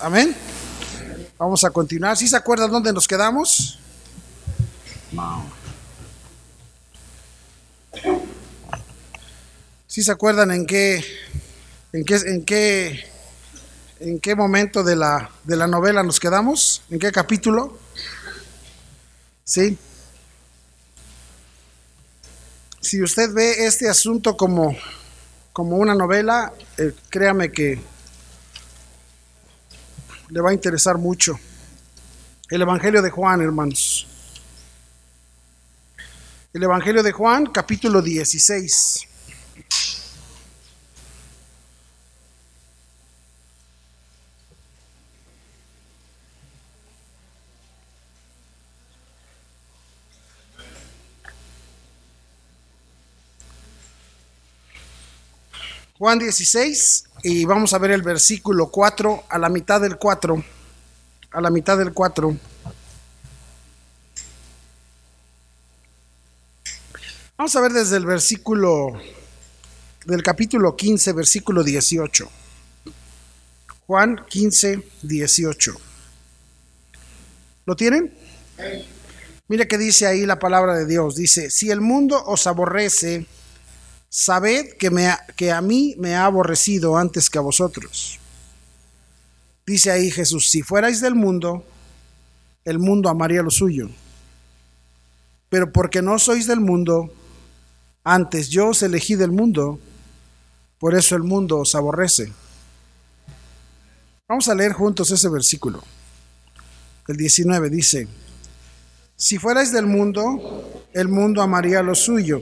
Amén. Vamos a continuar. ¿Sí se acuerdan dónde nos quedamos? No. ¿Sí se acuerdan en qué, en qué, en qué, en qué momento de la, de la novela nos quedamos? ¿En qué capítulo? Sí. Si usted ve este asunto como, como una novela, eh, créame que le va a interesar mucho. El Evangelio de Juan, hermanos. El Evangelio de Juan, capítulo 16. Juan 16 y vamos a ver el versículo 4 a la mitad del 4. A la mitad del 4. Vamos a ver desde el versículo del capítulo 15, versículo 18. Juan 15, 18. ¿Lo tienen? Mira que dice ahí la palabra de Dios. Dice, si el mundo os aborrece, sabed que, me, que a mí me ha aborrecido antes que a vosotros. Dice ahí Jesús, si fuerais del mundo, el mundo amaría lo suyo. Pero porque no sois del mundo, antes yo os elegí del mundo, por eso el mundo os aborrece. Vamos a leer juntos ese versículo. El 19 dice, si fuerais del mundo, el mundo amaría lo suyo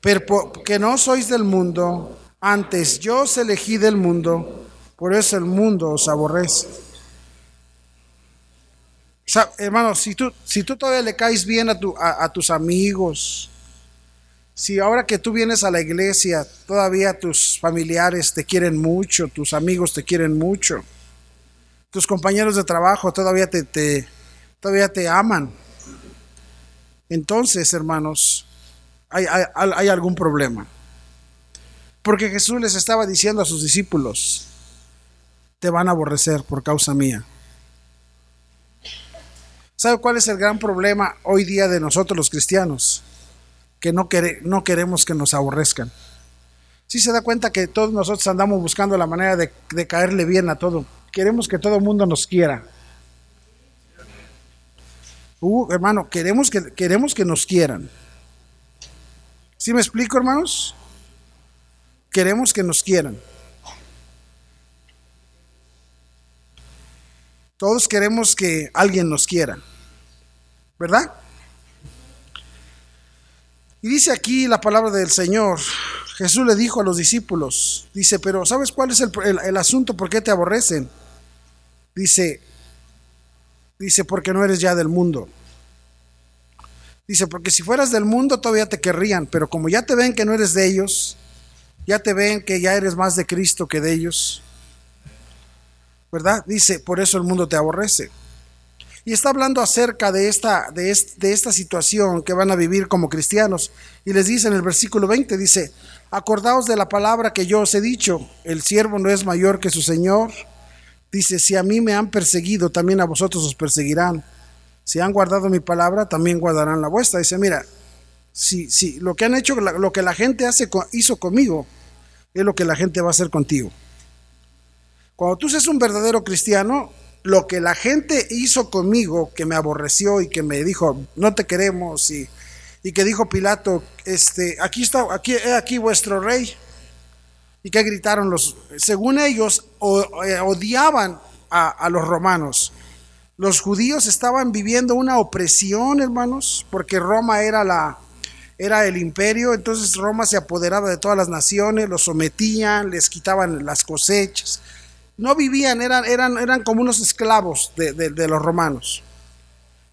pero porque no sois del mundo, antes yo os elegí del mundo, por eso el mundo os aborrece. hermano, si tú, si tú todavía le caes bien a, tu, a, tus amigos, si ahora que tú vienes a la iglesia, todavía tus familiares te quieren mucho, tus amigos te quieren mucho, tus compañeros de trabajo todavía te, te todavía te aman. Entonces, hermanos, hay, algún problema. Porque Jesús les estaba diciendo a sus discípulos, te van a aborrecer por causa mía. ¿Sabe cuál es el gran problema hoy día de nosotros los cristianos? Que no, queremos que nos aborrezcan. Si se da cuenta que todos nosotros andamos buscando la manera de, caerle bien a todo. Queremos que todo el mundo nos quiera. Uh, hermano, queremos que, queremos que nos quieran. ¿Sí me explico, hermanos? Queremos que nos quieran. Todos queremos que alguien nos quiera, ¿verdad? Y dice aquí la palabra del Señor. Jesús le dijo a los discípulos, dice, pero ¿sabes cuál es el, el asunto? ¿Por qué te aborrecen? Dice, dice, porque no eres ya del mundo. Dice, porque si fueras del mundo todavía te querrían, pero como ya te ven que no eres de ellos, ya te ven que ya eres más de Cristo que de ellos, ¿verdad? Dice, por eso el mundo te aborrece. Y está hablando acerca de esta, de, de esta situación que van a vivir como cristianos. Y les dice en el versículo 20, dice, acordaos de la palabra que yo os he dicho, el siervo no es mayor que su Señor. Dice, si a mí me han perseguido, también a vosotros os perseguirán si han guardado mi palabra, también guardarán la vuestra. Dice, mira, si, si lo que han hecho, lo que la gente hizo conmigo, es lo que la gente va a hacer contigo. Cuando tú seas un verdadero cristiano, lo que la gente hizo conmigo, que me aborreció y que me dijo, no te queremos, y, y que dijo Pilato, este, aquí está, aquí, aquí vuestro rey. Y que gritaron los, según ellos, eh, odiaban a los romanos. Los judíos estaban viviendo una opresión, hermanos, porque Roma era la era el imperio, entonces Roma se apoderaba de todas las naciones, los sometían, les quitaban las cosechas. No vivían, eran, eran, eran como unos esclavos de, los romanos.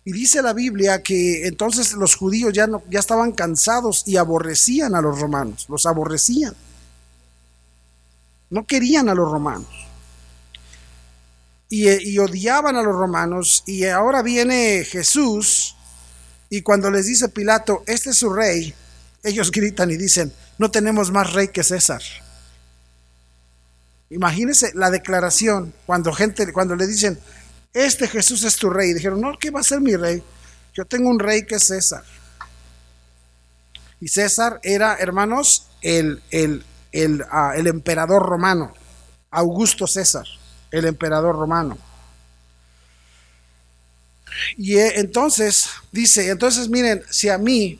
Y dice la Biblia que entonces los judíos ya, no, ya estaban cansados y aborrecían a los romanos, los aborrecían. No querían a los romanos y, odiaban a los romanos y ahora viene Jesús y cuando les dice Pilato, este es su rey, ellos gritan y dicen, no tenemos más rey que César. Imagínense la declaración cuando gente, cuando le dicen, este Jesús es tu rey. Dijeron, no, ¿qué va a ser mi rey? Yo tengo un rey que es César. Y César era, hermanos, el, el, el, ah, el emperador romano. Augusto César, el emperador romano. Y eh, entonces dice, entonces miren, si a mí,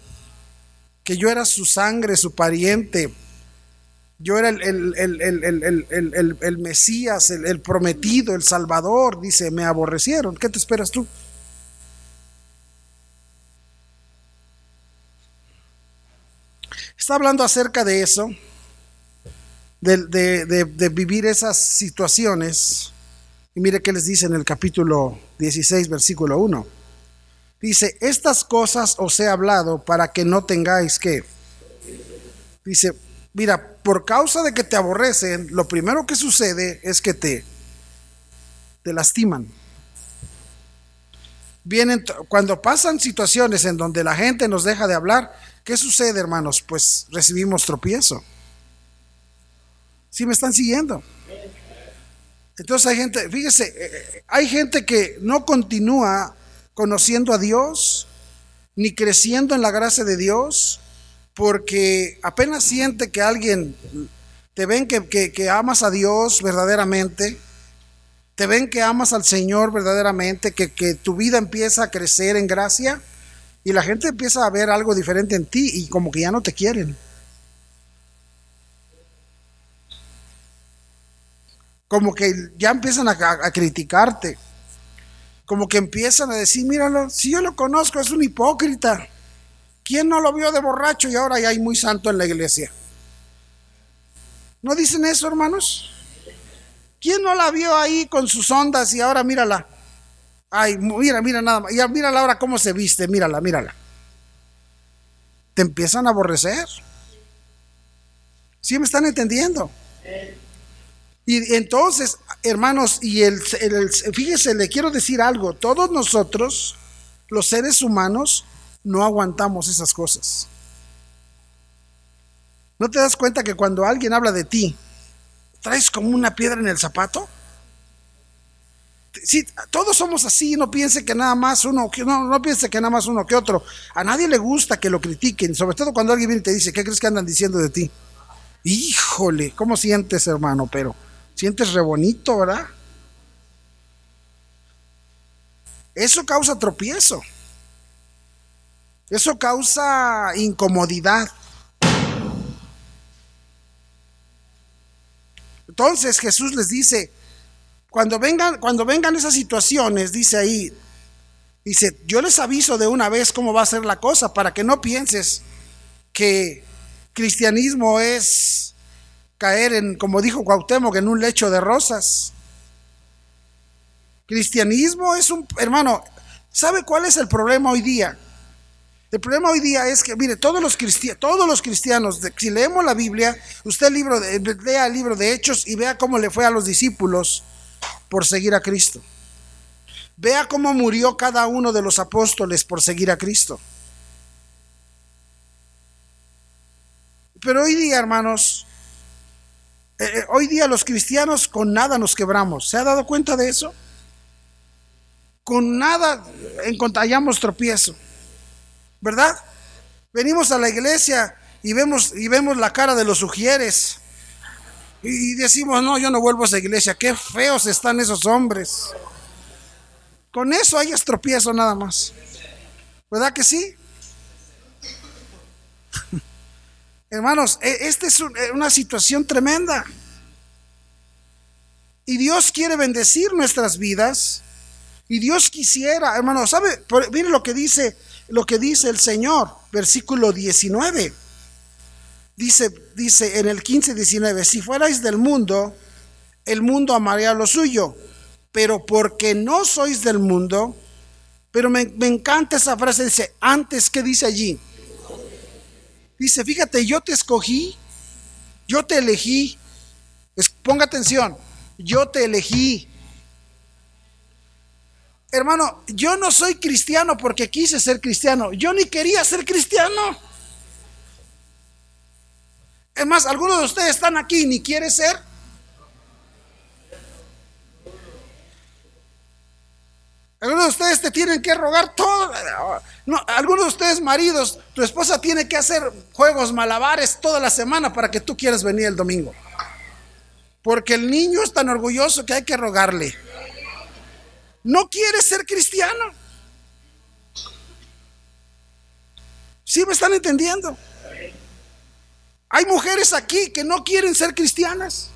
que yo era su sangre, su pariente, yo era el, el, Mesías, el, prometido, el Salvador, dice, me aborrecieron. ¿Qué te esperas tú? Está hablando acerca de eso, de, vivir esas situaciones. Y mire qué les dice en el capítulo 16, versículo 1. Dice, estas cosas os he hablado para que no tengáis que. Dice, mira, por causa de que te aborrecen, lo primero que sucede es que te, te lastiman. Vienen, cuando pasan situaciones en donde la gente nos deja de hablar, ¿qué sucede, hermanos? Pues recibimos tropiezo. ¿Sí me están siguiendo? Entonces hay gente, fíjese, eh, eh, hay gente que no continúa conociendo a Dios, ni creciendo en la gracia de Dios, porque apenas siente que alguien, te ven que, amas a Dios verdaderamente, te ven que amas al Señor verdaderamente, que, que tu vida empieza a crecer en gracia, y la gente empieza a ver algo diferente en ti y como que ya no te quieren. Como que ya empiezan a criticarte como que empiezan a decir, míralo, si yo lo conozco, es un hipócrita. ¿Quién no lo vio de borracho y ahora ya hay muy santo en la iglesia? ¿No dicen eso, hermanos? ¿Quién no la vio ahí con sus ondas y ahora mírala? Ay, mira, mira nada más. Ya mírala ahora cómo se viste, mírala, mírala. Te empiezan a aborrecer. ¿Sí me están entendiendo? Y entonces, hermanos, y el, fíjese, le quiero decir algo, todos nosotros, los seres humanos, no aguantamos esas cosas. ¿No te das cuenta que cuando alguien habla de ti, traes como una piedra en el zapato? Sí, todos somos así, no piense que nada más uno, no, piense que nada más uno que otro. A nadie le gusta que lo critiquen, sobre todo cuando alguien viene y te dice, ¿qué crees que andan diciendo de ti? Híjole, ¿cómo sientes, hermano? Pero sientes re bonito, ¿verdad? Eso causa tropiezo. Eso causa incomodidad. Entonces Jesús les dice, cuando vengan, cuando vengan esas situaciones, dice ahí, dice, yo les aviso de una vez cómo va a ser la cosa para que no pienses que cristianismo es caer en, como dijo Cuauhtémoc, en un lecho de rosas. Cristianismo es un, hermano, ¿sabe cuál es el problema hoy día? El problema hoy día es que, mire, todos los, cristianos, todos los cristianos, si leemos la Biblia, usted libro de, lea el libro de Hechos y vea cómo le fue a los discípulos por seguir a Cristo. Vea cómo murió cada uno de los apóstoles por seguir a Cristo. Pero hoy día, hermanos, eh, eh, hoy día los cristianos con nada nos quebramos. ¿Se ha dado cuenta de eso? Con nada encontramos tropiezo. ¿Verdad? Venimos a la iglesia y vemos, y vemos la cara de los sugieres. Y decimos, no, yo no vuelvo a esa iglesia. Qué feos están esos hombres. Con eso hay estropiezo nada más. ¿Verdad que sí? Hermanos, e, esta es e, una situación tremenda. Y Dios quiere bendecir nuestras vidas. Y Dios quisiera, hermanos, ¿sabe? Miren lo que dice, lo que dice el Señor, versículo 19. Dice, dice en el 15, 19, si fuerais del mundo, el mundo amaría lo suyo. Pero porque no sois del mundo, pero me, me encanta esa frase, dice, antes, ¿qué dice allí? Dice, fíjate, yo te escogí, yo te elegí. ponga atención, yo te elegí. Hermano, yo no soy cristiano porque quise ser cristiano. Yo ni quería ser cristiano. Es más, algunos de ustedes están aquí y ni quiere ser. Algunos de ustedes te tienen que rogar todo. No, algunos de ustedes maridos, tu esposa tiene que hacer juegos malabares toda la semana para que tú quieras venir el domingo. Porque el niño es tan orgulloso que hay que rogarle. No quiere ser cristiano. ¿Sí me están entendiendo? Hay mujeres aquí que no quieren ser cristianas.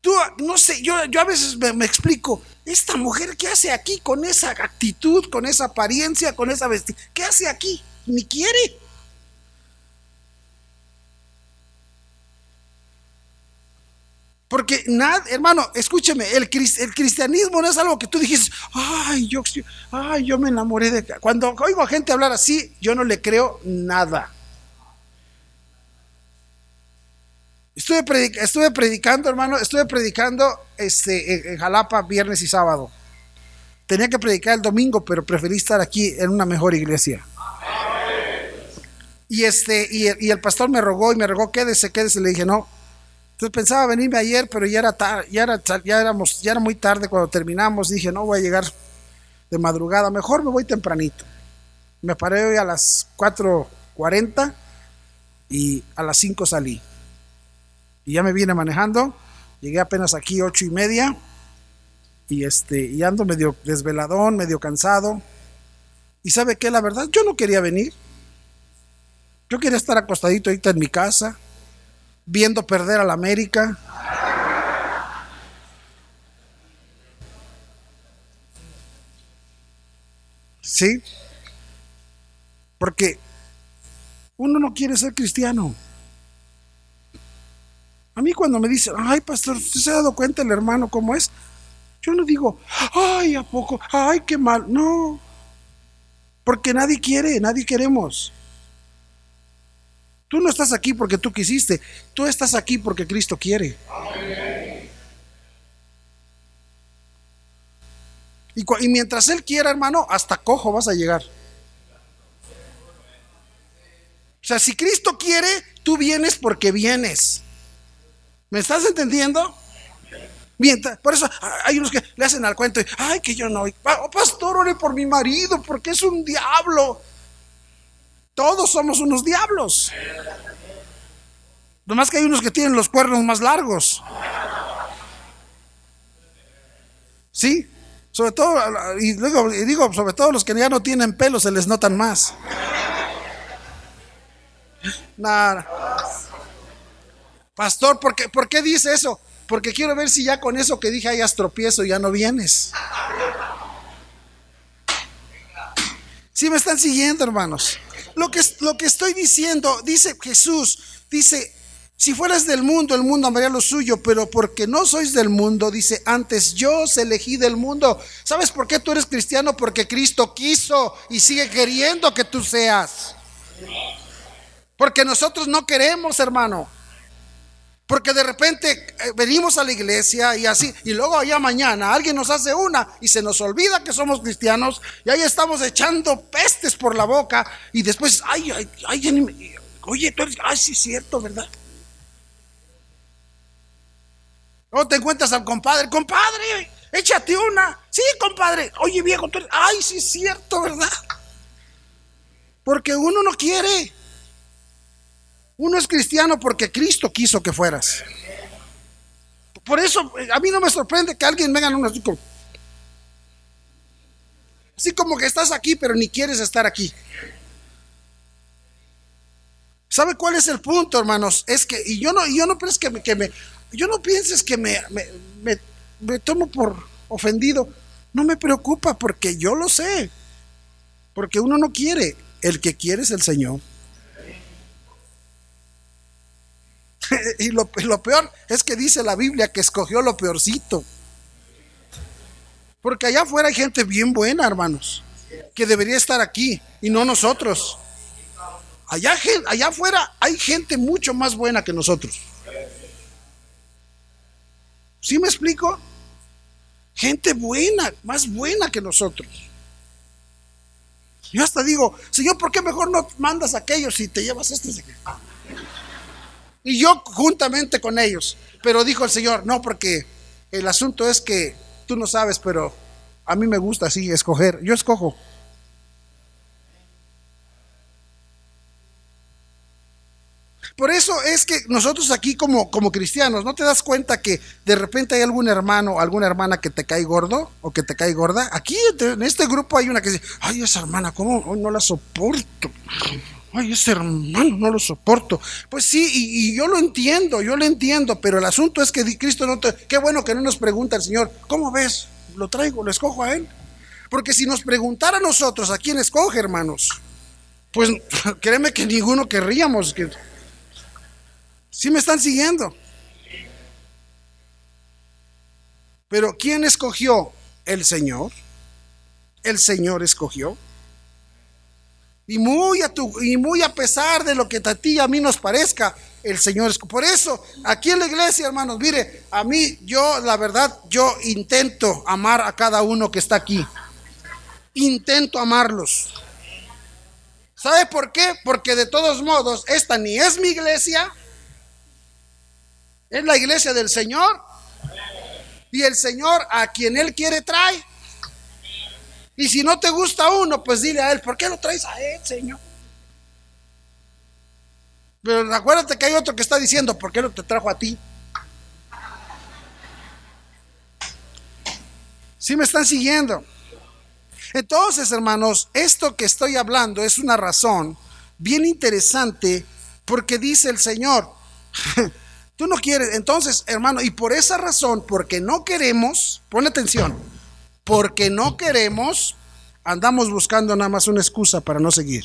Tú, no sé, yo, yo a veces me explico, esta mujer, ¿qué hace aquí con esa actitud, con esa apariencia, con esa vestimenta? ¿Qué hace aquí? Ni quiere. Porque nada, hermano, escúcheme, el, el, cristianismo no es algo que tú dijiste, ay yo, ay, yo me enamoré de... Cuando oigo a gente hablar así, yo no le creo nada. Estuve, predicando, hermano, estuve predicando este, en Jalapa viernes y sábado. Tenía que predicar el domingo, pero preferí estar aquí en una mejor iglesia. Y, este, y, el pastor me rogó y me rogó, quédese, quédese. Le dije, no, entonces pensaba venirme ayer, pero ya era, ya era, ya ya era muy tarde cuando terminamos. Dije, no voy a llegar de madrugada, mejor me voy tempranito. Me paré hoy a las 4.40 y a las 5 salí. Y ya me vine manejando, llegué apenas aquí ocho y media y este y ando medio desveladón, medio cansado. Y sabe qué, la verdad, yo no quería venir. Yo quería estar acostadito ahorita en mi casa viendo perder a la América. ¿Sí? Porque uno no quiere ser cristiano. A mí cuando me dicen, ay pastor, ¿usted se ha dado cuenta el hermano cómo es? Yo no digo, ay, ¿a poco? Ay, qué mal. No. Porque nadie quiere, nadie queremos. Tú no estás aquí porque tú quisiste, tú estás aquí porque Cristo quiere. Y, y, mientras Él quiera, hermano, hasta cojo vas a llegar. O sea, si Cristo quiere, tú vienes porque vienes. ¿Me estás entendiendo? Por eso hay unos que le hacen al cuento, y, ay, que yo no, oh, pastor, ore por mi marido, porque es un diablo. Todos somos unos diablos. Nomás que hay unos que tienen los cuernos más largos. ¿Sí? Sobre todo, y luego digo, sobre todo los que ya no tienen pelo se les notan más. Nada. Pastor, ¿por qué, ¿por qué dice eso? Porque quiero ver si ya con eso que dije hayas tropiezo, ya no vienes. Si me están siguiendo, hermanos. Lo que, lo que estoy diciendo, dice Jesús, dice, si fueras del mundo, el mundo amaría lo suyo, pero porque no sois del mundo, dice, antes yo os elegí del mundo. ¿Sabes por qué tú eres cristiano? Porque Cristo quiso y sigue queriendo que tú seas. Porque nosotros no queremos, hermano. Porque de repente eh, venimos a la iglesia y así, y luego allá mañana alguien nos hace una y se nos olvida que somos cristianos y ahí estamos echando pestes por la boca y después, ay, ay, ay, oye, tú eres, ay, sí es cierto, ¿verdad? O te encuentras al compadre, compadre, échate una. Sí, compadre, oye viejo, tú eres, ay, sí es cierto, ¿verdad? Porque uno no quiere. Uno es cristiano porque Cristo quiso que fueras. Por eso a mí no me sorprende que alguien venga uno así como, así como que estás aquí pero ni quieres estar aquí. ¿Sabe cuál es el punto, hermanos? Es que, y yo no, yo no que me, que me yo no pienses que me, me, me tomo por ofendido. No me preocupa porque yo lo sé. Porque uno no quiere. El que quiere es el Señor. y lo, peor es que dice la Biblia que escogió lo peorcito. Porque allá afuera hay gente bien buena, hermanos, que debería estar aquí y no nosotros. Allá, allá afuera hay gente mucho más buena que nosotros. ¿Sí me explico? Gente buena, más buena que nosotros. Yo hasta digo, Señor, ¿por qué mejor no mandas a aquellos y te llevas este? Y yo juntamente con ellos. Pero dijo el Señor, no, porque el asunto es que tú no sabes, pero A mí me gusta así escoger. Yo escojo. Por eso es que nosotros aquí como, como cristianos, ¿no te das cuenta que de repente hay algún hermano o alguna hermana que te cae gordo o que te cae gorda? Aquí en este grupo hay una que dice, ay, esa hermana, ¿cómo no la soporto? Ay, ese hermano no lo soporto. Pues sí, y, yo lo entiendo, yo lo entiendo, pero el asunto es que Cristo no. Qué bueno que no nos pregunta el Señor, ¿cómo ves? Lo traigo, lo escojo a Él. Porque si nos preguntara a nosotros a quién escoge, hermanos, pues créeme que ninguno querríamos que ¿Sí me están siguiendo? Pero ¿quién escogió? El Señor. El Señor escogió. Y muy a, tu, y muy a pesar de lo que a ti y a mí nos parezca, el Señor escogió. Por eso, aquí en la iglesia, hermanos, mire, a mí, yo, la verdad, yo intento amar a cada uno que está aquí. Intento amarlos. ¿Sabe por qué? Porque de todos modos, esta ni es mi iglesia, es la iglesia del Señor. Y el Señor a quien Él quiere trae. Y si no te gusta uno, pues dile a Él, ¿por qué lo traes a Él, Señor? Pero acuérdate que hay otro que está diciendo, ¿por qué no te trajo a ti? Si me están siguiendo? Entonces, hermanos, esto que estoy hablando es una razón bien interesante porque dice el Señor, Tú no quieres. Entonces, hermano, y por esa razón, porque no queremos, ponle atención, porque no queremos, andamos buscando nada más una excusa para no seguir.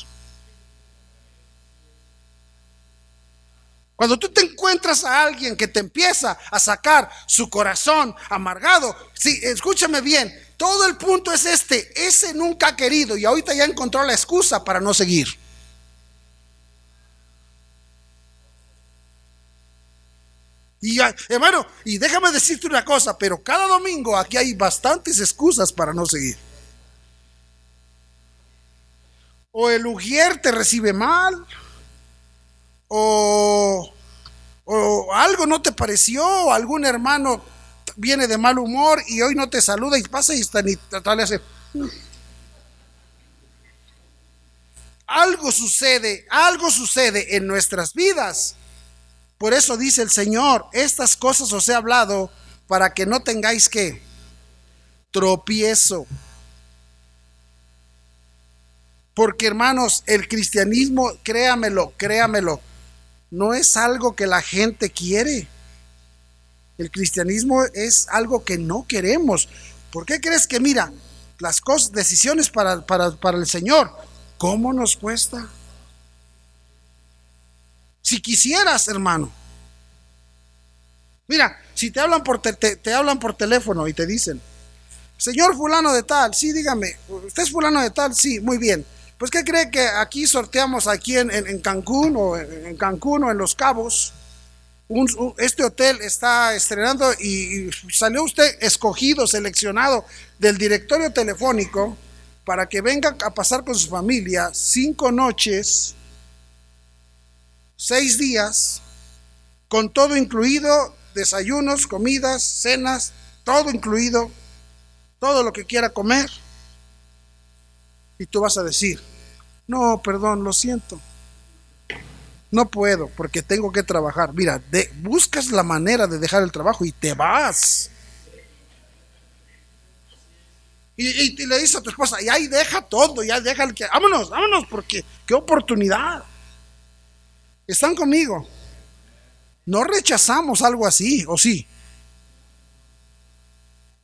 Cuando tú te encuentras a alguien que te empieza a sacar su corazón amargado, sí, escúchame bien, todo el punto es este, ese nunca ha querido y ahorita ya encontró la excusa para no seguir. Y hermano, y déjame decirte una cosa, pero cada domingo aquí hay bastantes excusas para no seguir. O el ujier te recibe mal, o, o algo no te pareció, o algún hermano viene de mal humor y hoy no te saluda y pasa y está ni le hace. Algo sucede, algo sucede en nuestras vidas por eso dice el Señor, estas cosas os he hablado para que no tengáis que tropiezo. Porque hermanos, el cristianismo, créamelo, créamelo, no es algo que la gente quiere. El cristianismo es algo que no queremos. ¿Por qué crees que, mira, las cosas, decisiones para, para, para el Señor, ¿cómo nos cuesta? Si quisieras, hermano. Mira, si te hablan por, te, hablan por teléfono y te dicen, señor fulano de tal, sí, dígame, ¿usted es fulano de tal? Sí, muy bien. Pues ¿qué cree que aquí sorteamos aquí en, Cancún o en, Cancún o en Los Cabos? este hotel está estrenando y, salió usted escogido, seleccionado del directorio telefónico para que venga a pasar con su familia cinco noches seis días, con todo incluido, desayunos, comidas, cenas, todo incluido, todo lo que quiera comer. Y tú vas a decir, no, perdón, lo siento. No puedo porque tengo que trabajar. Mira, buscas la manera de dejar el trabajo y te vas. Y, le dices a tu esposa, y ahí deja todo, ya deja el que, vámonos, vámonos, porque qué oportunidad. ¿Están conmigo? No rechazamos algo así, ¿o sí?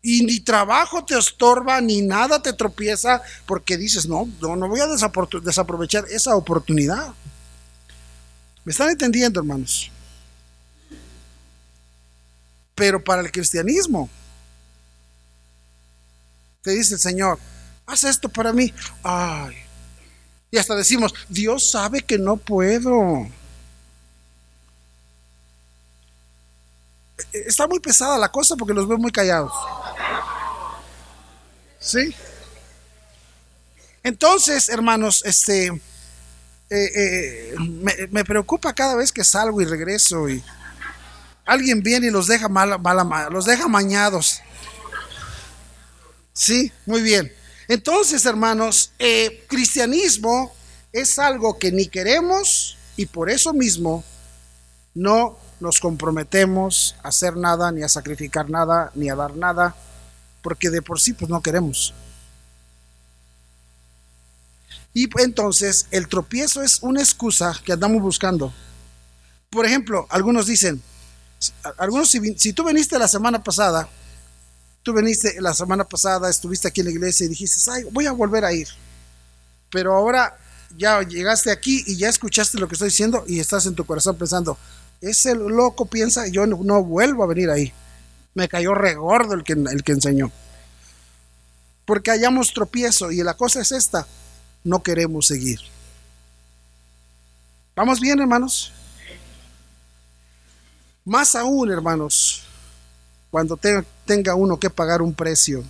Y ni trabajo te estorba, ni nada te tropieza, porque dices, no, no, no voy a desaprovechar esa oportunidad. ¿Me están entendiendo, hermanos? Pero para el cristianismo, te dice el Señor, haz esto para mí. Ay. Y hasta decimos, Dios sabe que no puedo. Está muy pesada la cosa porque los veo muy callados. ¿Sí? Entonces, hermanos, este, eh, eh, me, preocupa cada vez que salgo y regreso y alguien viene y los deja mal, los deja mañados. Sí, muy bien. Entonces, hermanos, eh, cristianismo es algo que ni queremos y por eso mismo no nos comprometemos a hacer nada, ni a sacrificar nada, ni a dar nada, porque de por sí pues no queremos. Y entonces el tropiezo es una excusa que andamos buscando. Por ejemplo, algunos dicen, algunos si, tú viniste la semana pasada, tú viniste la semana pasada, estuviste aquí en la iglesia y dijiste, Ay, voy a volver a ir. Pero ahora ya llegaste aquí y ya escuchaste lo que estoy diciendo y estás en tu corazón pensando, ese loco piensa, yo no, vuelvo a venir ahí. Me cayó regordo el que, el que enseñó. Porque hallamos tropiezo y la cosa es esta, no queremos seguir. ¿Vamos bien, hermanos? Más aún, hermanos, cuando tenga uno que pagar un precio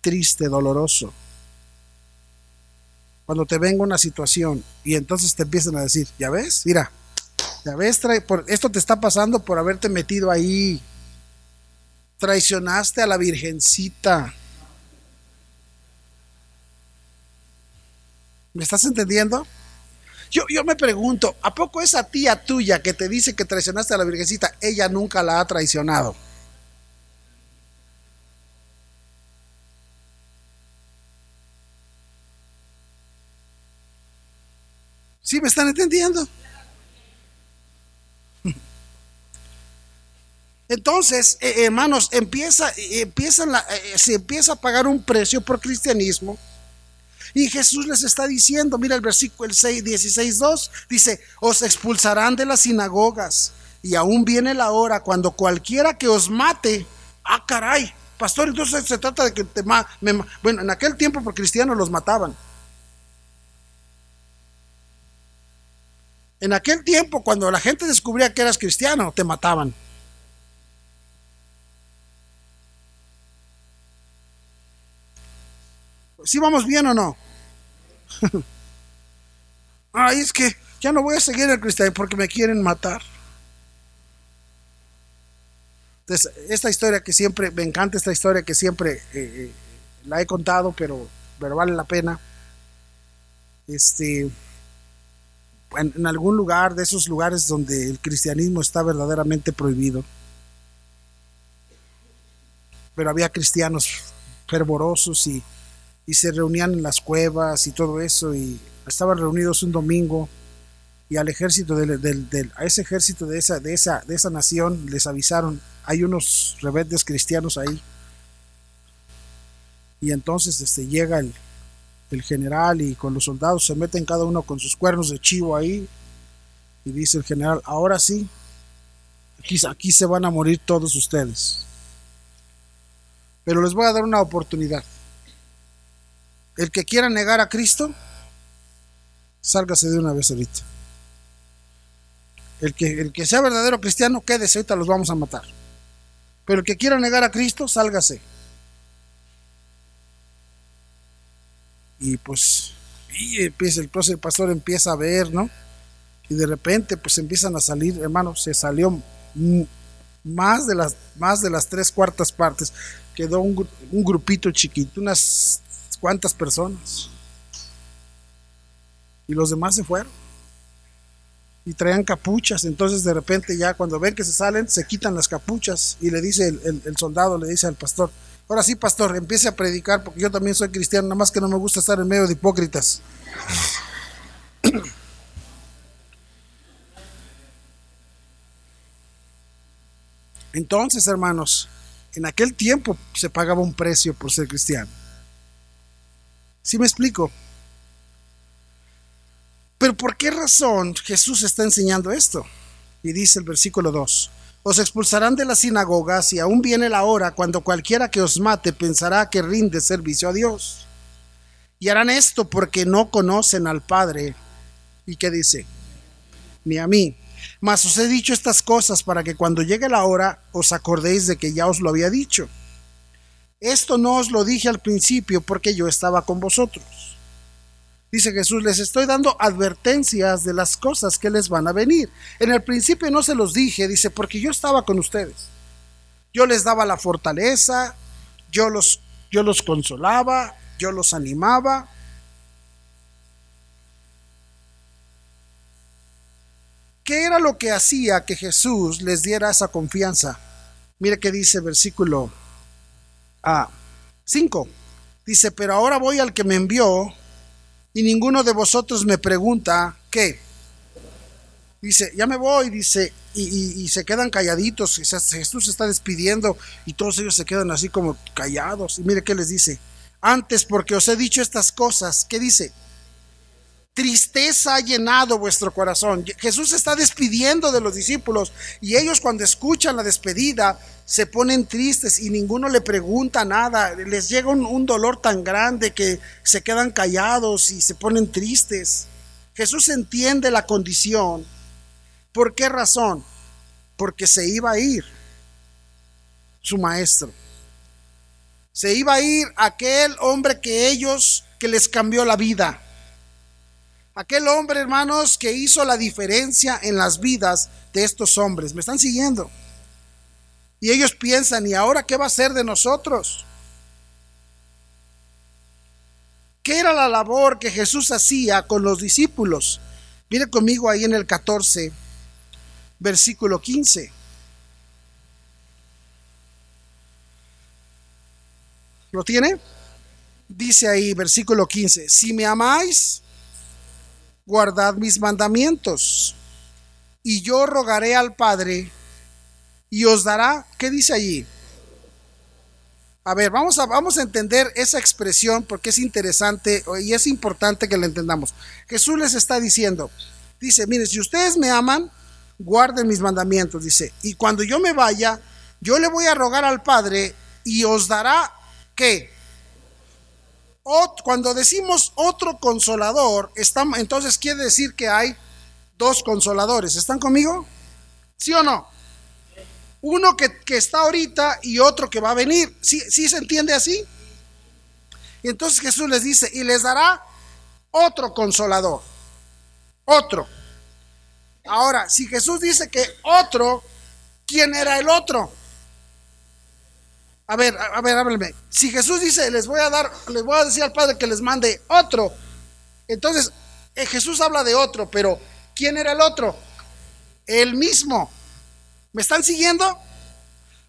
triste, doloroso, cuando te venga una situación y entonces te empiezan a decir, ya ves, mira, ya ves, esto te está pasando por haberte metido ahí. Traicionaste a la Virgencita. ¿Me estás entendiendo? Yo, yo me pregunto, ¿a poco esa tía tuya que te dice que traicionaste a la Virgencita, ella nunca la ha traicionado? ¿Sí me están entendiendo? Entonces, eh, hermanos, empieza, empieza eh, se empieza a pagar un precio por cristianismo. Y Jesús les está diciendo, mira el versículo 6, 16, 2, dice, os expulsarán de las sinagogas y aún viene la hora cuando cualquiera que os mate, ah caray, pastor, entonces se trata de que te maten. bueno, en aquel tiempo por cristianos los mataban. En aquel tiempo, cuando la gente descubría que eras cristiano, te mataban. ¿Sí vamos bien o no? Ay, es que ya no voy a seguir el cristiano porque me quieren matar. Entonces, esta historia que siempre, me encanta esta historia que siempre eh, eh, la he contado, pero, pero vale la pena. Este, en, algún lugar de esos lugares donde el cristianismo está verdaderamente prohibido. Pero había cristianos fervorosos y, se reunían en las cuevas y todo eso y estaban reunidos un domingo y al ejército del, a ese ejército de esa, de esa, de esa nación les avisaron, hay unos rebeldes cristianos ahí. Y entonces este, llega el, el general y con los soldados se meten cada uno con sus cuernos de chivo ahí. Y dice el general, ahora sí, aquí, aquí se van a morir todos ustedes. Pero les voy a dar una oportunidad. El que quiera negar a Cristo, sálgase de una vez ahorita. El que, el que sea verdadero cristiano, quédese, ahorita los vamos a matar. Pero el que quiera negar a Cristo, sálgase. y pues y empieza, el, pastor empieza a ver, ¿no? Y de repente pues empiezan a salir, hermano, se salió más de las, más de las tres cuartas partes, quedó un, un grupito chiquito, unas cuantas personas. Y los demás se fueron. Y traían capuchas, entonces de repente ya cuando ven que se salen, se quitan las capuchas y le dice el soldado, le dice al pastor, Ahora sí, pastor, empiece a predicar porque yo también soy cristiano, nada más que no me gusta estar en medio de hipócritas. Entonces, hermanos, en aquel tiempo se pagaba un precio por ser cristiano. ¿Sí me explico? Pero ¿por qué razón Jesús está enseñando esto? Y dice el versículo 2, os expulsarán de las sinagogas y aún viene la hora cuando cualquiera que os mate pensará que rinde servicio a Dios. Y harán esto porque no conocen al Padre. ¿Y qué dice? Ni a mí. Mas os he dicho estas cosas para que cuando llegue la hora os acordéis de que ya os lo había dicho. Esto no os lo dije al principio porque yo estaba con vosotros. Dice Jesús, les estoy dando advertencias de las cosas que les van a venir. En el principio no se los dije, dice, porque yo estaba con ustedes. Yo les daba la fortaleza, yo los yo los consolaba, yo los animaba. ¿Qué era lo que hacía que Jesús les diera esa confianza? Mire que dice versículo 5. dice, pero ahora voy al que me envió y ninguno de vosotros me pregunta, ¿qué? Dice, ya me voy, dice, y, se quedan calladitos. Jesús se está despidiendo y todos ellos se quedan así como callados. Y mire qué les dice. Antes, porque os he dicho estas cosas, ¿qué dice? Tristeza ha llenado vuestro corazón. Jesús está despidiendo de los discípulos y ellos cuando escuchan la despedida se ponen tristes y ninguno le pregunta nada. Les llega un dolor tan grande que se quedan callados y se ponen tristes. Jesús entiende la condición ¿Por qué razón? Porque se iba a ir su maestro. Se iba a ir aquel hombre que ellos, que les cambió la vida. Aquel hombre, hermanos, que hizo la diferencia en las vidas de estos hombres. ¿Me están siguiendo? Y ellos piensan, ¿y ahora qué va a ser de nosotros? ¿Qué era la labor que Jesús hacía con los discípulos? Mire conmigo ahí en el 14 versículo 15. ¿Lo tiene? Dice ahí, versículo 15, si me amáis, guardad mis mandamientos, y yo rogaré al Padre, y os dará, ¿qué dice allí? A ver, vamos a, vamos a entender esa expresión porque es interesante y es importante que la entendamos. Jesús les está diciendo, dice, miren, si ustedes me aman, guarden mis mandamientos, dice, y cuando yo me vaya, yo le voy a rogar al Padre y os dará que cuando decimos otro consolador, entonces quiere decir que hay dos consoladores. ¿Están conmigo? ¿Sí o no? Uno que, está ahorita y otro que va a venir. ¿Sí, ¿Sí se entiende así? Entonces Jesús les dice, y les dará otro consolador. Otro. Ahora, si Jesús dice que otro, ¿quién era el otro? A ver, a ver, hábleme. Si Jesús dice, les voy a dar, les voy a decir al Padre que les mande otro, entonces eh, Jesús habla de otro, pero ¿quién era el otro? El mismo. ¿Me están siguiendo?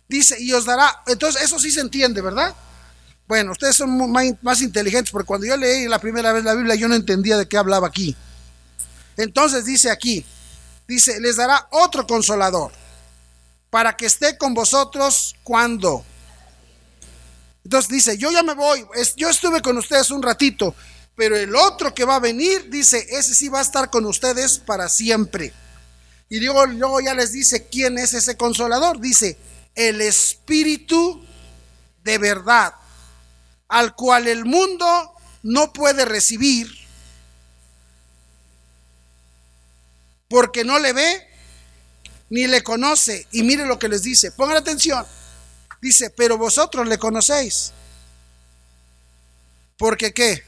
Dice, y os dará, entonces eso sí se entiende, ¿verdad? Bueno, ustedes son más, más inteligentes, porque cuando yo leí la primera vez la Biblia, yo no entendía de qué hablaba aquí. Entonces dice aquí, dice, les dará otro consolador para que esté con vosotros cuando. Entonces dice, yo ya me voy, yo estuve con ustedes un ratito, pero el otro que va a venir, dice, ese sí va a estar con ustedes para siempre. Y luego, ya les dice, ¿quién es ese consolador? Dice, el Espíritu de verdad, al cual el mundo no puede recibir porque no le ve ni le conoce. Y mire lo que les dice, pongan atención. Dice, pero vosotros le conocéis. Porque qué?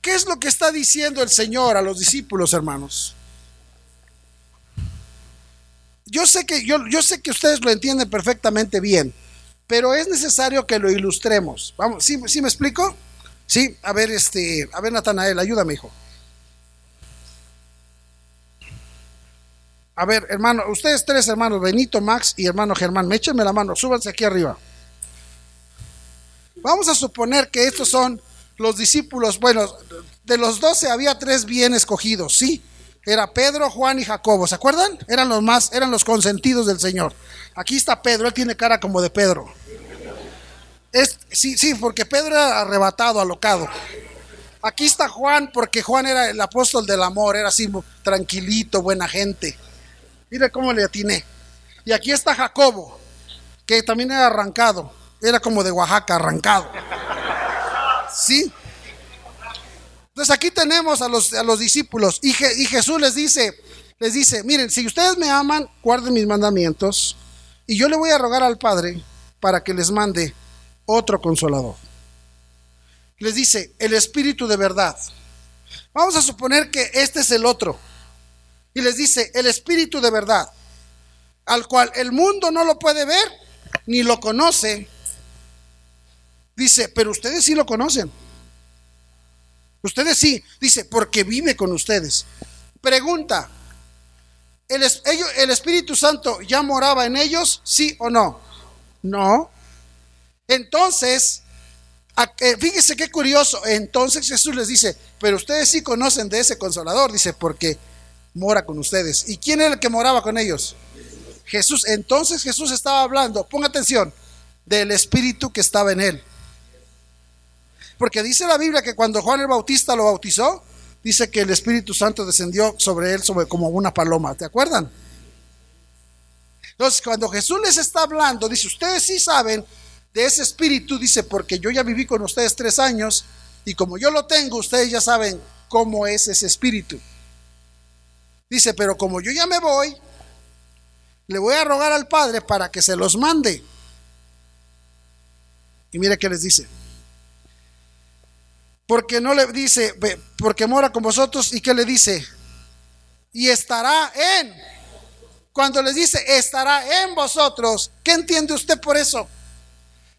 ¿Qué es lo que está diciendo el Señor a los discípulos, hermanos? Yo sé que yo, yo sé que ustedes lo entienden perfectamente bien, pero es necesario que lo ilustremos. Vamos, ¿sí, ¿sí me explico? Sí, a ver, este, a ver, Natanael, ayúdame, hijo. A ver, hermano, ustedes tres hermanos, Benito, Max y hermano Germán, me échenme la mano, súbanse aquí arriba. Vamos a suponer que estos son los discípulos, bueno, de los doce había tres bien escogidos, ¿sí? Era Pedro, Juan y Jacobo, ¿se acuerdan? Eran los más, eran los consentidos del Señor. Aquí está Pedro, él tiene cara como de Pedro. Sí, sí, porque Pedro era arrebatado, alocado. Aquí está Juan, porque Juan era el apóstol del amor, era así tranquilito, buena gente. Mira cómo le atiné. Y aquí está Jacobo, que también era arrancado. Era como de Oaxaca, arrancado. ¿Sí? Entonces aquí tenemos a los, a los discípulos y, y Jesús les dice, les dice, miren, si ustedes me aman, guarden mis mandamientos y yo le voy a rogar al Padre para que les mande otro consolador. Les dice, el Espíritu de verdad. Vamos a suponer que este es el otro y les dice, el Espíritu de verdad, al cual el mundo no lo puede ver ni lo conoce, Dice, pero ustedes sí lo conocen. Ustedes sí, dice, porque vive con ustedes. Pregunta, ¿el, ¿el Espíritu Santo ya moraba en ellos? ¿Sí o no? No. Entonces, fíjese qué curioso. Entonces Jesús les dice, pero ustedes sí conocen de ese consolador, dice, porque mora con ustedes. ¿Y quién era el que moraba con ellos? Jesús. Entonces Jesús estaba hablando, ponga atención, del Espíritu que estaba en él. Porque dice la Biblia que cuando Juan el Bautista lo bautizó, dice que el Espíritu Santo descendió sobre él como una paloma. ¿Te acuerdan? Entonces, cuando Jesús les está hablando, dice, ustedes sí saben de ese espíritu, dice, porque yo ya viví con ustedes tres años y como yo lo tengo, ustedes ya saben cómo es ese espíritu. Dice, pero como yo ya me voy, le voy a rogar al Padre para que se los mande. Y mire qué les dice porque no le dice, porque mora con vosotros y qué le dice, y estará en, cuando les dice, estará en vosotros, ¿qué entiende usted por eso?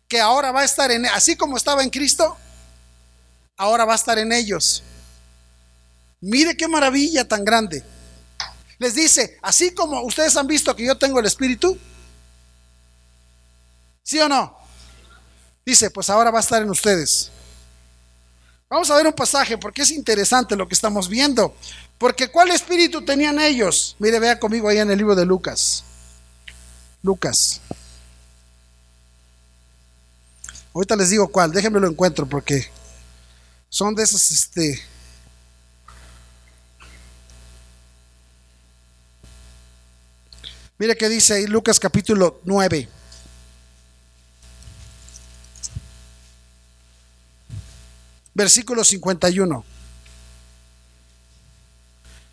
Que ahora va a estar en, así como estaba en Cristo, ahora va a estar en ellos. Mire qué maravilla tan grande. Les dice, así como ustedes han visto que yo tengo el Espíritu, ¿sí o no? Dice, pues ahora va a estar en ustedes. Vamos a ver un pasaje porque es interesante lo que estamos viendo. Porque ¿cuál espíritu tenían ellos? Mire, vea conmigo ahí en el libro de Lucas. Lucas. Ahorita les digo cuál, déjenme lo encuentro porque son de esos, este... Mire qué dice ahí Lucas capítulo 9. versículo 51.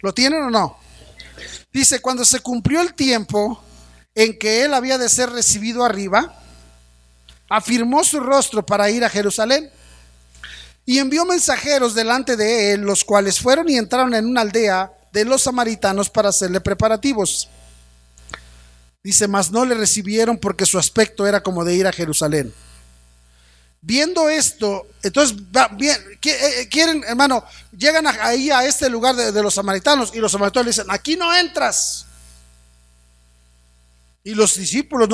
¿Lo tienen o no? Dice, cuando se cumplió el tiempo en que él había de ser recibido arriba, afirmó su rostro para ir a Jerusalén y envió mensajeros delante de él, los cuales fueron y entraron en una aldea de los samaritanos para hacerle preparativos. Dice, mas no le recibieron porque su aspecto era como de ir a Jerusalén. Viendo esto, entonces, eh, eh, quieren, hermano, llegan ahí a este lugar de, los samaritanos y los samaritanos le dicen, aquí no entras. Y los discípulos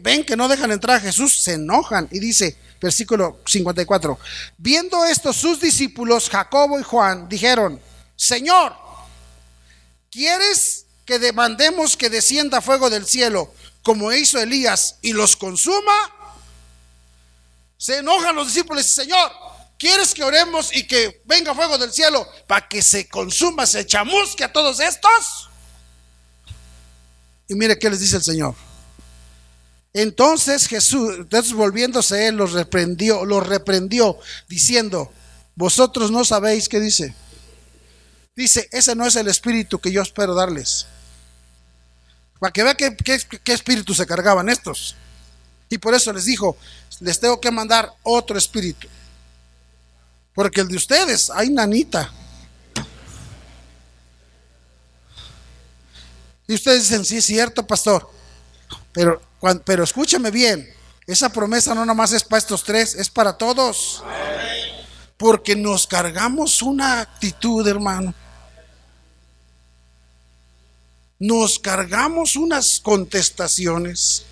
ven que no dejan entrar a Jesús, se enojan y dice, versículo 54, viendo esto sus discípulos, Jacobo y Juan, dijeron, Señor, ¿quieres que demandemos que descienda fuego del cielo como hizo Elías y los consuma? Se enojan los discípulos y Señor, ¿quieres que oremos y que venga fuego del cielo para que se consuma, se chamusque a todos estos? Y mire qué les dice el Señor. Entonces Jesús, entonces volviéndose él, los reprendió, los reprendió, diciendo, vosotros no sabéis qué dice. Dice, ese no es el espíritu que yo espero darles. Para que vea qué, espíritu se cargaban estos. Y por eso les dijo, les tengo que mandar otro espíritu. Porque el de ustedes, hay nanita. Y ustedes dicen, sí, es cierto, pastor. Pero, pero escúchame bien, esa promesa no nomás es para estos tres, es para todos. Porque nos cargamos una actitud, hermano. Nos cargamos unas contestaciones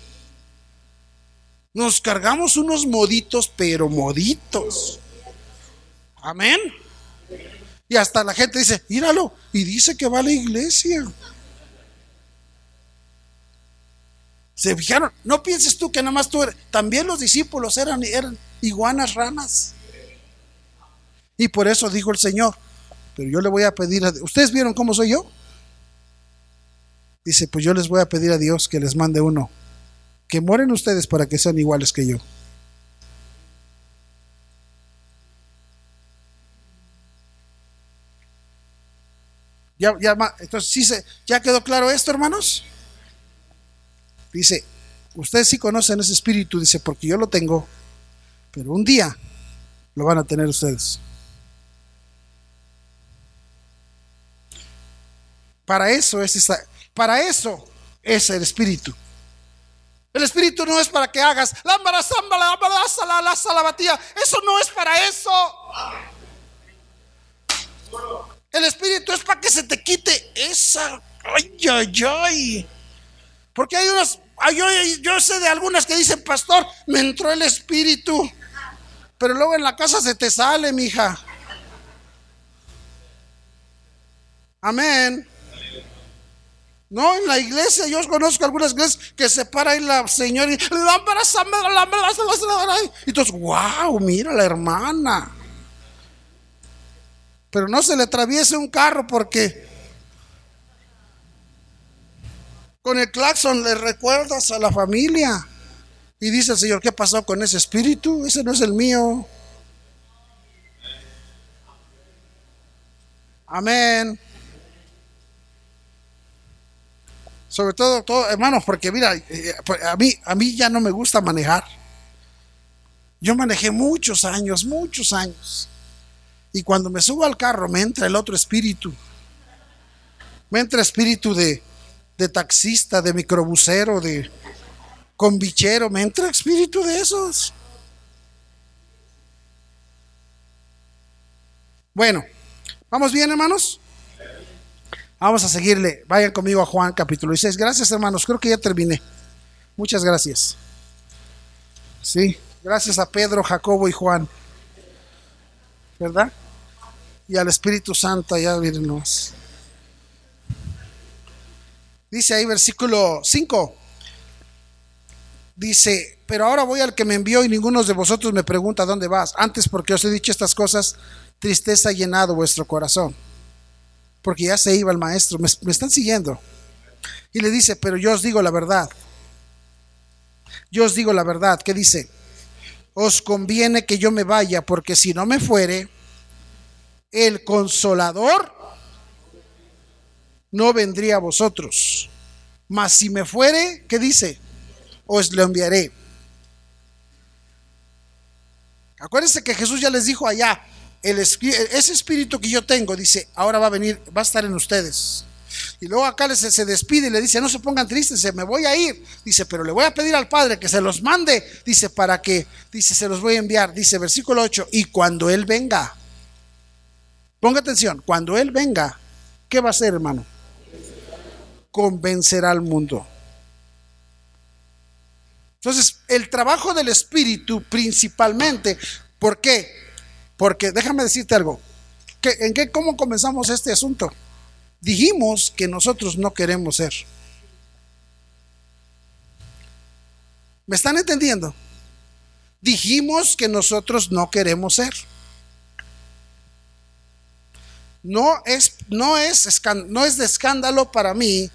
nos cargamos unos moditos, pero moditos. Amén. Y hasta la gente dice, míralo, y dice que va a la iglesia. ¿Se fijaron? No pienses tú que nada más tú eres. También los discípulos eran, eran iguanas ranas. Y por eso dijo el Señor, pero yo le voy a pedir a ¿Ustedes vieron cómo soy yo? Dice, pues yo les voy a pedir a Dios que les mande uno que mueren ustedes para que sean iguales que yo. Ya, ya, entonces, ¿sí se, ¿ya quedó claro esto, hermanos? Dice, ustedes sí conocen ese espíritu, dice, porque yo lo tengo, pero un día lo van a tener ustedes. Para eso es esa, para eso es el espíritu El Espíritu no es para que hagas lámpara, zámbala, lámpara, la, la, salabatía. Eso no es para eso. El Espíritu es para que se te quite esa. Ay, ay, ay. Porque hay unas. Yo, yo sé de algunas que dicen, Pastor, me entró el Espíritu. Pero luego en la casa se te sale, mija. Amén. No, en la iglesia, yo conozco algunas iglesias que se para ahí la señora y y entonces, wow, mira la hermana. Pero no se le atraviese un carro porque con el claxon le recuerdas a la familia. Y dice el Señor, ¿qué pasó con ese espíritu? Ese no es el mío. Amén. Sobre todo, todo, hermanos, porque mira, eh, pues, a mí, a mí ya no me gusta manejar. Yo manejé muchos años, muchos años. Y cuando me subo al carro me entra el otro espíritu. Me entra espíritu de, de taxista, de microbusero, de convichero. Me entra espíritu de esos. Bueno, ¿vamos bien, hermanos? Vamos a seguirle. Vayan conmigo a Juan capítulo 16. Gracias, hermanos. Creo que ya terminé. Muchas gracias. Sí, gracias a Pedro, Jacobo y Juan. ¿Verdad? Y al Espíritu Santo, ya miren Dice ahí versículo 5. Dice, pero ahora voy al que me envió y ninguno de vosotros me pregunta dónde vas. Antes porque os he dicho estas cosas, tristeza ha llenado vuestro corazón porque ya se iba el maestro. Me, están siguiendo. Y le dice, pero yo os digo la verdad. Yo os digo la verdad. ¿Qué dice? Os conviene que yo me vaya, porque si no me fuere, el consolador no vendría a vosotros. Mas si me fuere, ¿qué dice? Os lo enviaré. Acuérdense que Jesús ya les dijo allá, ese espíritu que yo tengo, dice, ahora va a venir, va a estar en ustedes. Y luego acá se, se despide y le dice, no se pongan tristes, me voy a ir. Dice, pero le voy a pedir al Padre que se los mande. Dice, para que, dice, se los voy a enviar. Dice, versículo 8, y cuando Él venga, ponga atención, cuando Él venga, ¿qué va a hacer, hermano? Convencerá al mundo. Entonces, el trabajo del Espíritu principalmente, ¿por qué? Porque déjame decirte algo. ¿En qué, ¿Cómo comenzamos este asunto? Dijimos que nosotros no queremos ser. ¿Me están entendiendo? Dijimos que nosotros no queremos ser. No es, no es, no es de escándalo para mí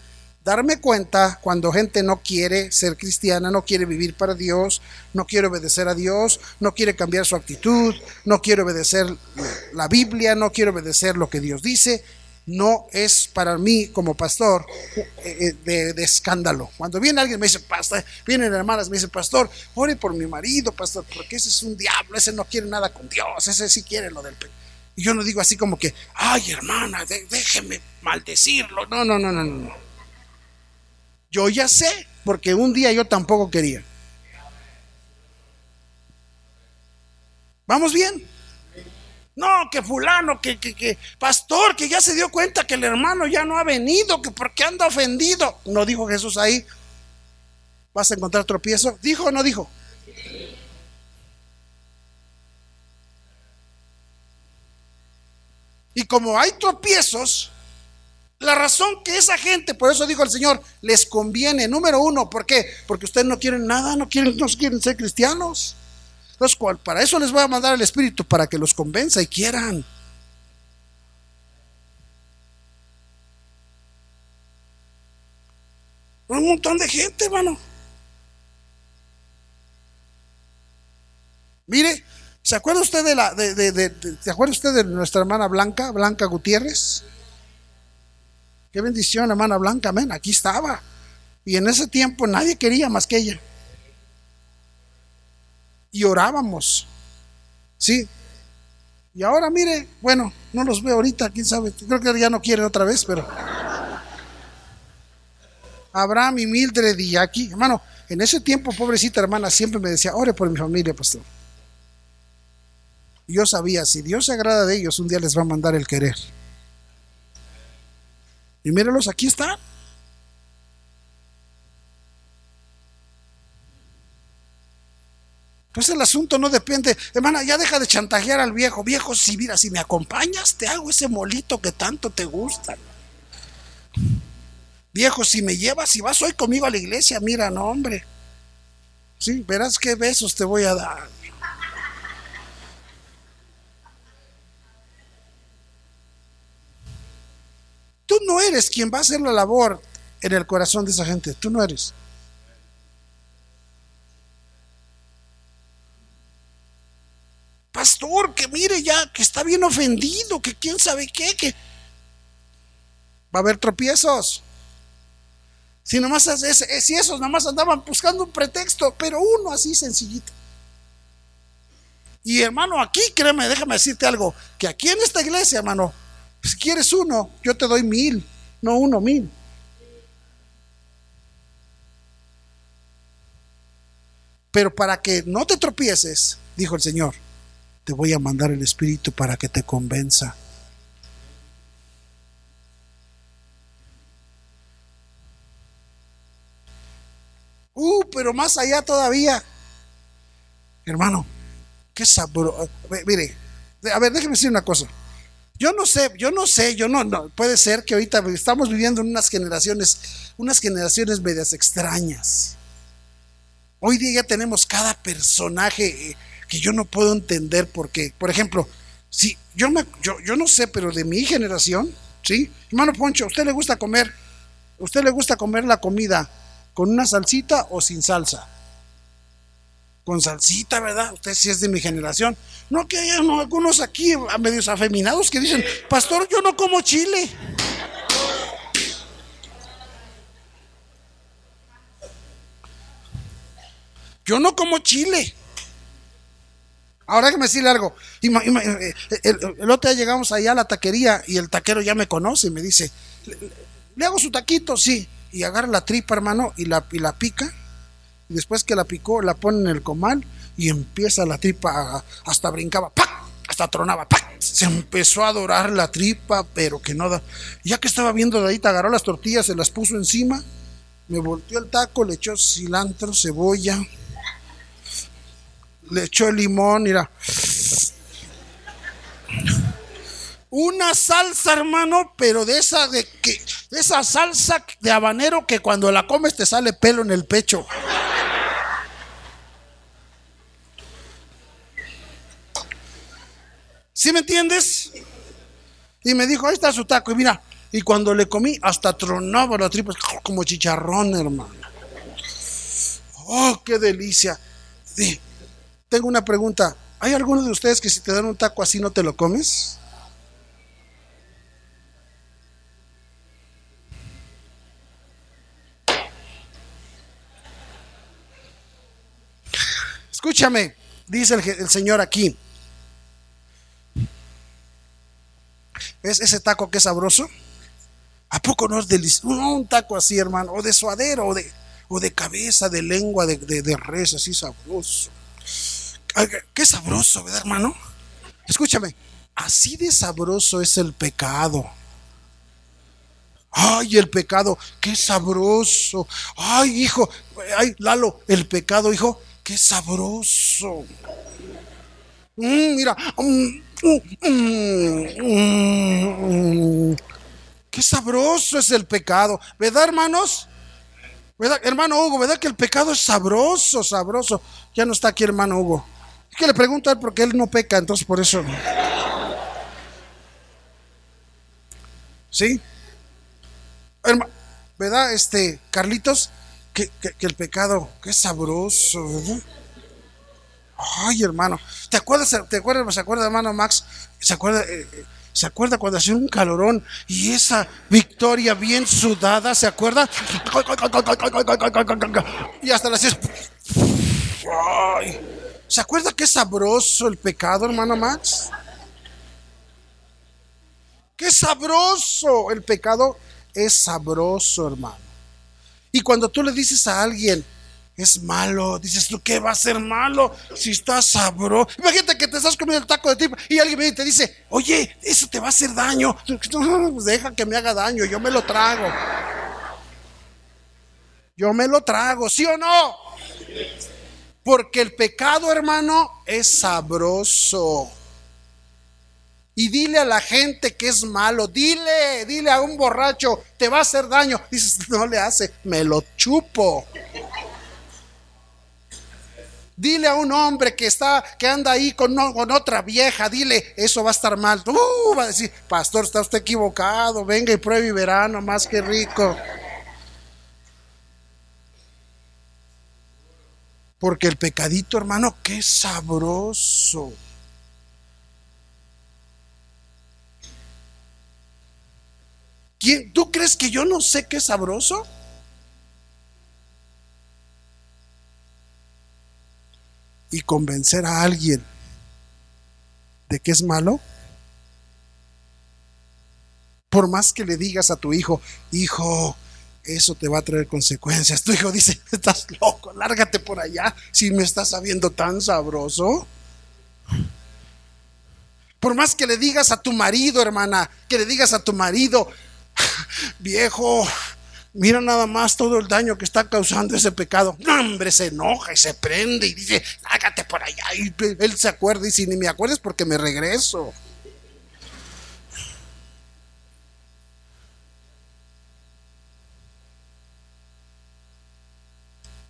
darme cuenta cuando gente no quiere ser cristiana, no quiere vivir para Dios, no quiere obedecer a Dios, no quiere cambiar su actitud, no quiere obedecer la Biblia, no quiere obedecer lo que Dios dice, no es para mí como pastor eh, eh, de, escándalo. Cuando viene alguien me dice, pastor, vienen hermanas, me dice, pastor, ore por mi marido, pastor, porque ese es un diablo, ese no quiere nada con Dios, ese sí quiere lo del... Y yo no digo así como que, ay hermana, déjeme maldecirlo. No, no, no, no, no. Yo ya sé, porque un día yo tampoco quería. ¿Vamos bien? No, que fulano, que, que, que, pastor, que ya se dio cuenta que el hermano ya no ha venido, que porque anda ofendido. No dijo Jesús ahí. ¿Vas a encontrar tropiezo? ¿Dijo o no dijo? Y como hay tropiezos, la razón que esa gente, por eso dijo el Señor, les conviene, número uno, ¿por qué? Porque ustedes no quieren nada, no quieren, no quieren ser cristianos. Entonces, para eso les voy a mandar el Espíritu, para que los convenza y quieran. Un montón de gente, hermano. Mire, ¿se acuerda usted de la, de, de, ¿se acuerda usted de nuestra hermana Blanca, Blanca Gutiérrez? Qué bendición, hermana Blanca, amén. Aquí estaba. Y en ese tiempo nadie quería más que ella. Y orábamos. Sí. Y ahora mire, bueno, no los veo ahorita, quién sabe. Creo que ya no quieren otra vez, pero. Abraham y Mildred y aquí, hermano, en ese tiempo, pobrecita hermana, siempre me decía, ore por mi familia, pastor. yo sabía, si Dios se agrada de ellos, un día les va a mandar el querer. Y mírenlos, aquí están. Entonces el asunto no depende, hermana, ya deja de chantajear al viejo. Viejo, si mira, si me acompañas, te hago ese molito que tanto te gusta. Viejo, si me llevas, si vas hoy conmigo a la iglesia, mira, no, hombre. Sí, verás qué besos te voy a dar. Tú no eres quien va a hacer la labor en el corazón de esa gente, tú no eres. Pastor, que mire ya, que está bien ofendido, que quién sabe qué, que va a haber tropiezos. Si nomás si esos nomás andaban buscando un pretexto, pero uno así sencillito. Y hermano, aquí créeme, déjame decirte algo, que aquí en esta iglesia, hermano, si quieres uno, yo te doy mil, no uno, mil. Pero para que no te tropieces, dijo el Señor, te voy a mandar el Espíritu para que te convenza. Uh, pero más allá todavía. Hermano, qué sabroso. Mire, a ver, déjeme decir una cosa. Yo no sé, yo no sé, yo no, no, puede ser que ahorita estamos viviendo en unas generaciones, unas generaciones medias extrañas. Hoy día ya tenemos cada personaje que yo no puedo entender por qué. Por ejemplo, si yo me, yo, no sé, pero de mi generación, ¿sí? Hermano Poncho, ¿a usted le gusta comer? ¿A usted le gusta comer la comida ¿Con una salsita o sin salsa? Con salsita, ¿verdad? Usted sí es de mi generación. No que hay algunos aquí medios afeminados que dicen, pastor, yo no como chile. Yo no como chile. Ahora que me decirle algo. Eh, el, otro día llegamos allá a la taquería y el taquero ya me conoce y me dice, ¿le hago su taquito? Sí y agarra la tripa, hermano, y la, y la pica. Y después que la picó, la pone en el comal y empieza la tripa, hasta brincaba, hasta tronaba, se empezó a adorar la tripa, pero que no da. Ya que estaba viendo de ahí, agarró las tortillas, se las puso encima, me volteó el taco, le echó cilantro, cebolla, le echó limón, mira. Una salsa, hermano, pero de esa de que esa salsa de habanero que cuando la comes te sale pelo en el pecho. ¿Sí me entiendes? Y me dijo, ahí está su taco. Y mira, y cuando le comí, hasta tronaba la tripa como chicharrón, hermano. Oh, qué delicia. tengo una pregunta. ¿Hay alguno de ustedes que si te dan un taco así no te lo comes? Escúchame, dice el, Señor aquí. ¿Ves ese taco que es sabroso? ¿A poco no es delicioso? un taco así, hermano, o de suadero, o de, o de cabeza, de lengua, de, de, res, así sabroso. Qué sabroso, ¿verdad, hermano? Escúchame, así de sabroso es el pecado. Ay, el pecado, qué sabroso. Ay, hijo, ay, Lalo, el pecado, hijo, qué sabroso. Mm, mira, mm, mm, qué sabroso es el pecado. ¿Verdad, hermanos? ¿Verdad, hermano Hugo? ¿Verdad que el pecado es sabroso, sabroso? Ya no está aquí, hermano Hugo. Es que le pregunto a él porque él no peca, entonces por eso. ¿Sí? ¿Verdad, este, Carlitos? Que, el pecado, qué sabroso, Ay, hermano, ¿te acuerdas, te acuerdas, se acuerda, hermano Max? ¿Se acuerda, eh, eh, se acuerda cuando hacía un calorón y esa victoria bien sudada, ¿se acuerda? Y hasta las Ay, ¿Se acuerda qué sabroso el pecado, hermano Max? Qué sabroso el pecado es sabroso, hermano. Y cuando tú le dices a alguien, es malo. Dices tú, ¿qué va a ser malo si está sabroso? Imagínate que te estás comiendo el taco de tripa y alguien viene y te dice, oye, eso te va a hacer daño. Pues deja que me haga daño, yo me lo trago. Yo me lo trago, ¿sí o no? Porque el pecado, hermano, es sabroso. Y dile a la gente que es malo, dile, dile a un borracho, te va a hacer daño. Dices, no le hace, me lo chupo. Dile a un hombre que está, que anda ahí con, otra vieja, dile, eso va a estar mal. Uh, va a decir, pastor, está usted equivocado, venga y pruebe y verano, más que rico. Porque el pecadito, hermano, qué sabroso. ¿Quién, ¿Tú crees que yo no sé qué es sabroso? Y convencer a alguien de que es malo. Por más que le digas a tu hijo, hijo, eso te va a traer consecuencias. Tu hijo dice, estás loco, lárgate por allá si me estás sabiendo tan sabroso. Por más que le digas a tu marido, hermana, que le digas a tu marido, viejo, mira nada más todo el daño que está causando ese pecado. Hombre, se enoja y se prende y dice, lárgate por allá. Y él se acuerda y si ni me acuerdes porque me regreso.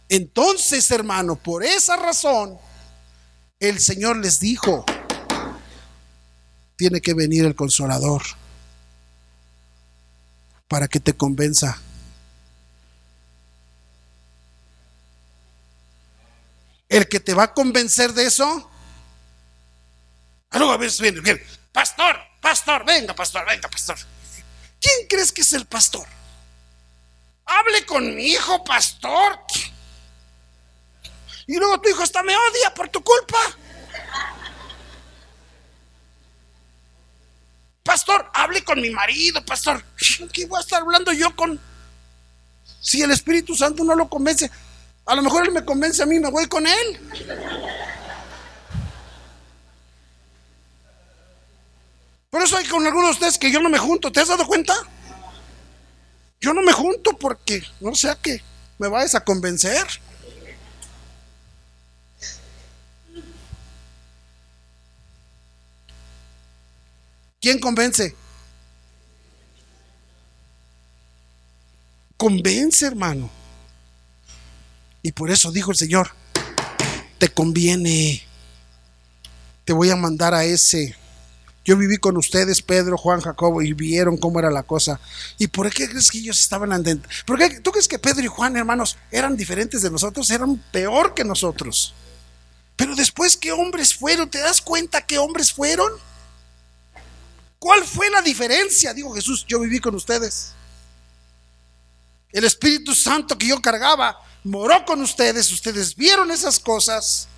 Entonces, hermano, por esa razón, el Señor les dijo, tiene que venir el consolador para que te convenza. El que te va a convencer de eso. Ah, a ver, viene, viene. Pastor, pastor, venga, pastor, venga, pastor. ¿Quién crees que es el pastor? Hable con mi hijo, pastor. Y luego tu hijo hasta me odia por tu culpa. Pastor, hable con mi marido, pastor. ¿Qué voy a estar hablando yo con... Si el Espíritu Santo no lo convence, a lo mejor él me convence a mí, me voy con él. Por eso hay con algunos de ustedes que yo no me junto. ¿Te has dado cuenta? Yo no me junto porque no sea que me vayas a convencer. ¿Quién convence? Convence, hermano. Y por eso dijo el Señor, te conviene, te voy a mandar a ese. Yo viví con ustedes, Pedro, Juan, Jacobo, y vieron cómo era la cosa. ¿Y por qué crees que ellos estaban andando? ¿Por qué tú crees que Pedro y Juan, hermanos, eran diferentes de nosotros? Eran peor que nosotros. Pero después, ¿qué hombres fueron? ¿Te das cuenta qué hombres fueron? ¿Cuál fue la diferencia? Dijo Jesús, yo viví con ustedes. El Espíritu Santo que yo cargaba moró con ustedes, ustedes vieron esas cosas,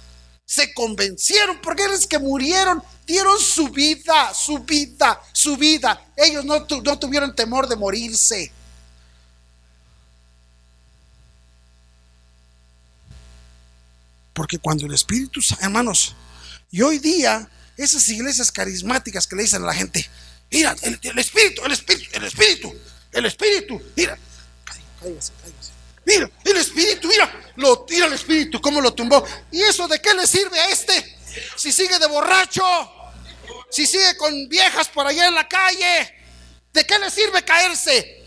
se convencieron, porque eres que murieron, dieron su vida, su vida, su vida. Ellos no, no tuvieron temor de morirse. Porque cuando el Espíritu, hermanos, y hoy día esas iglesias carismáticas que le dicen a la gente, mira, el, espíritu, el espíritu, el espíritu, el espíritu, mira, Mira, el espíritu, mira, lo tira el espíritu, cómo lo tumbó. ¿Y eso de qué le sirve a este? Si sigue de borracho, si sigue con viejas por allá en la calle, ¿de qué le sirve caerse?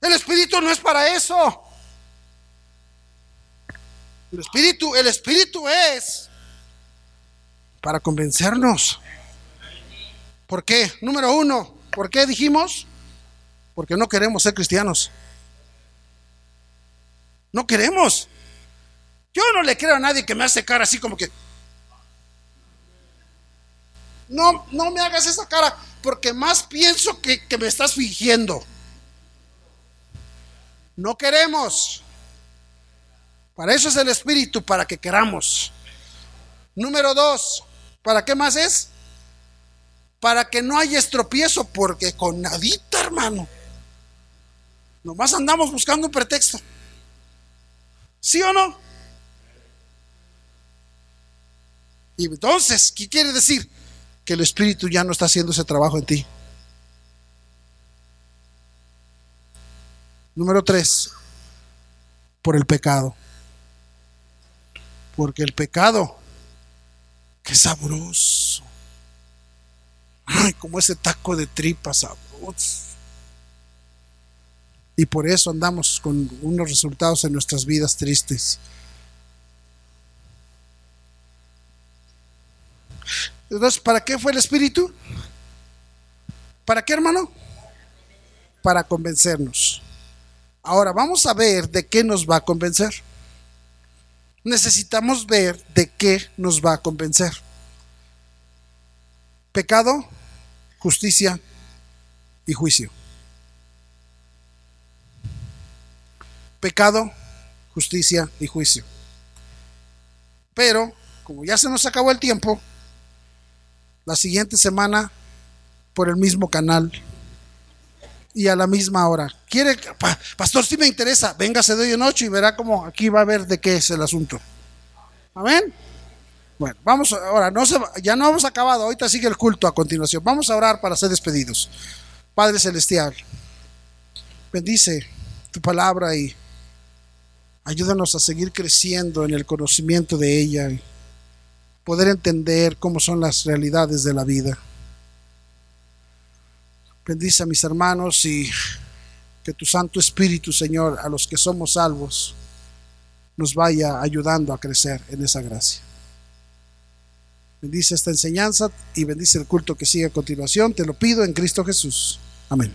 El espíritu no es para eso. El espíritu, el espíritu es para convencernos. ¿Por qué? Número uno, ¿por qué dijimos? Porque no queremos ser cristianos. No queremos. Yo no le creo a nadie que me hace cara así como que. No, no me hagas esa cara, porque más pienso que, que me estás fingiendo. No queremos. Para eso es el Espíritu, para que queramos. Número dos, ¿para qué más es? para que no haya estropiezo, porque con nadita, hermano. Nomás andamos buscando un pretexto. ¿Sí o no? Y entonces, ¿qué quiere decir? Que el Espíritu ya no está haciendo ese trabajo en ti. Número tres, por el pecado. Porque el pecado, qué sabroso. Como ese taco de tripa sabroso. Y por eso andamos con unos resultados en nuestras vidas tristes. Entonces, ¿para qué fue el Espíritu? ¿Para qué, hermano? Para convencernos. Ahora, vamos a ver de qué nos va a convencer. Necesitamos ver de qué nos va a convencer. Pecado, justicia y juicio. Pecado, justicia y juicio. Pero, como ya se nos acabó el tiempo, la siguiente semana por el mismo canal y a la misma hora. ¿Quiere, pastor, si me interesa, véngase de hoy en ocho y verá cómo aquí va a ver de qué es el asunto. Amén. Bueno, vamos ahora, no se, ya no hemos acabado, ahorita sigue el culto a continuación. Vamos a orar para ser despedidos. Padre Celestial, bendice tu palabra y ayúdanos a seguir creciendo en el conocimiento de ella y poder entender cómo son las realidades de la vida. Bendice a mis hermanos y que tu Santo Espíritu, Señor, a los que somos salvos, nos vaya ayudando a crecer en esa gracia. Bendice esta enseñanza y bendice el culto que sigue a continuación. Te lo pido en Cristo Jesús. Amén.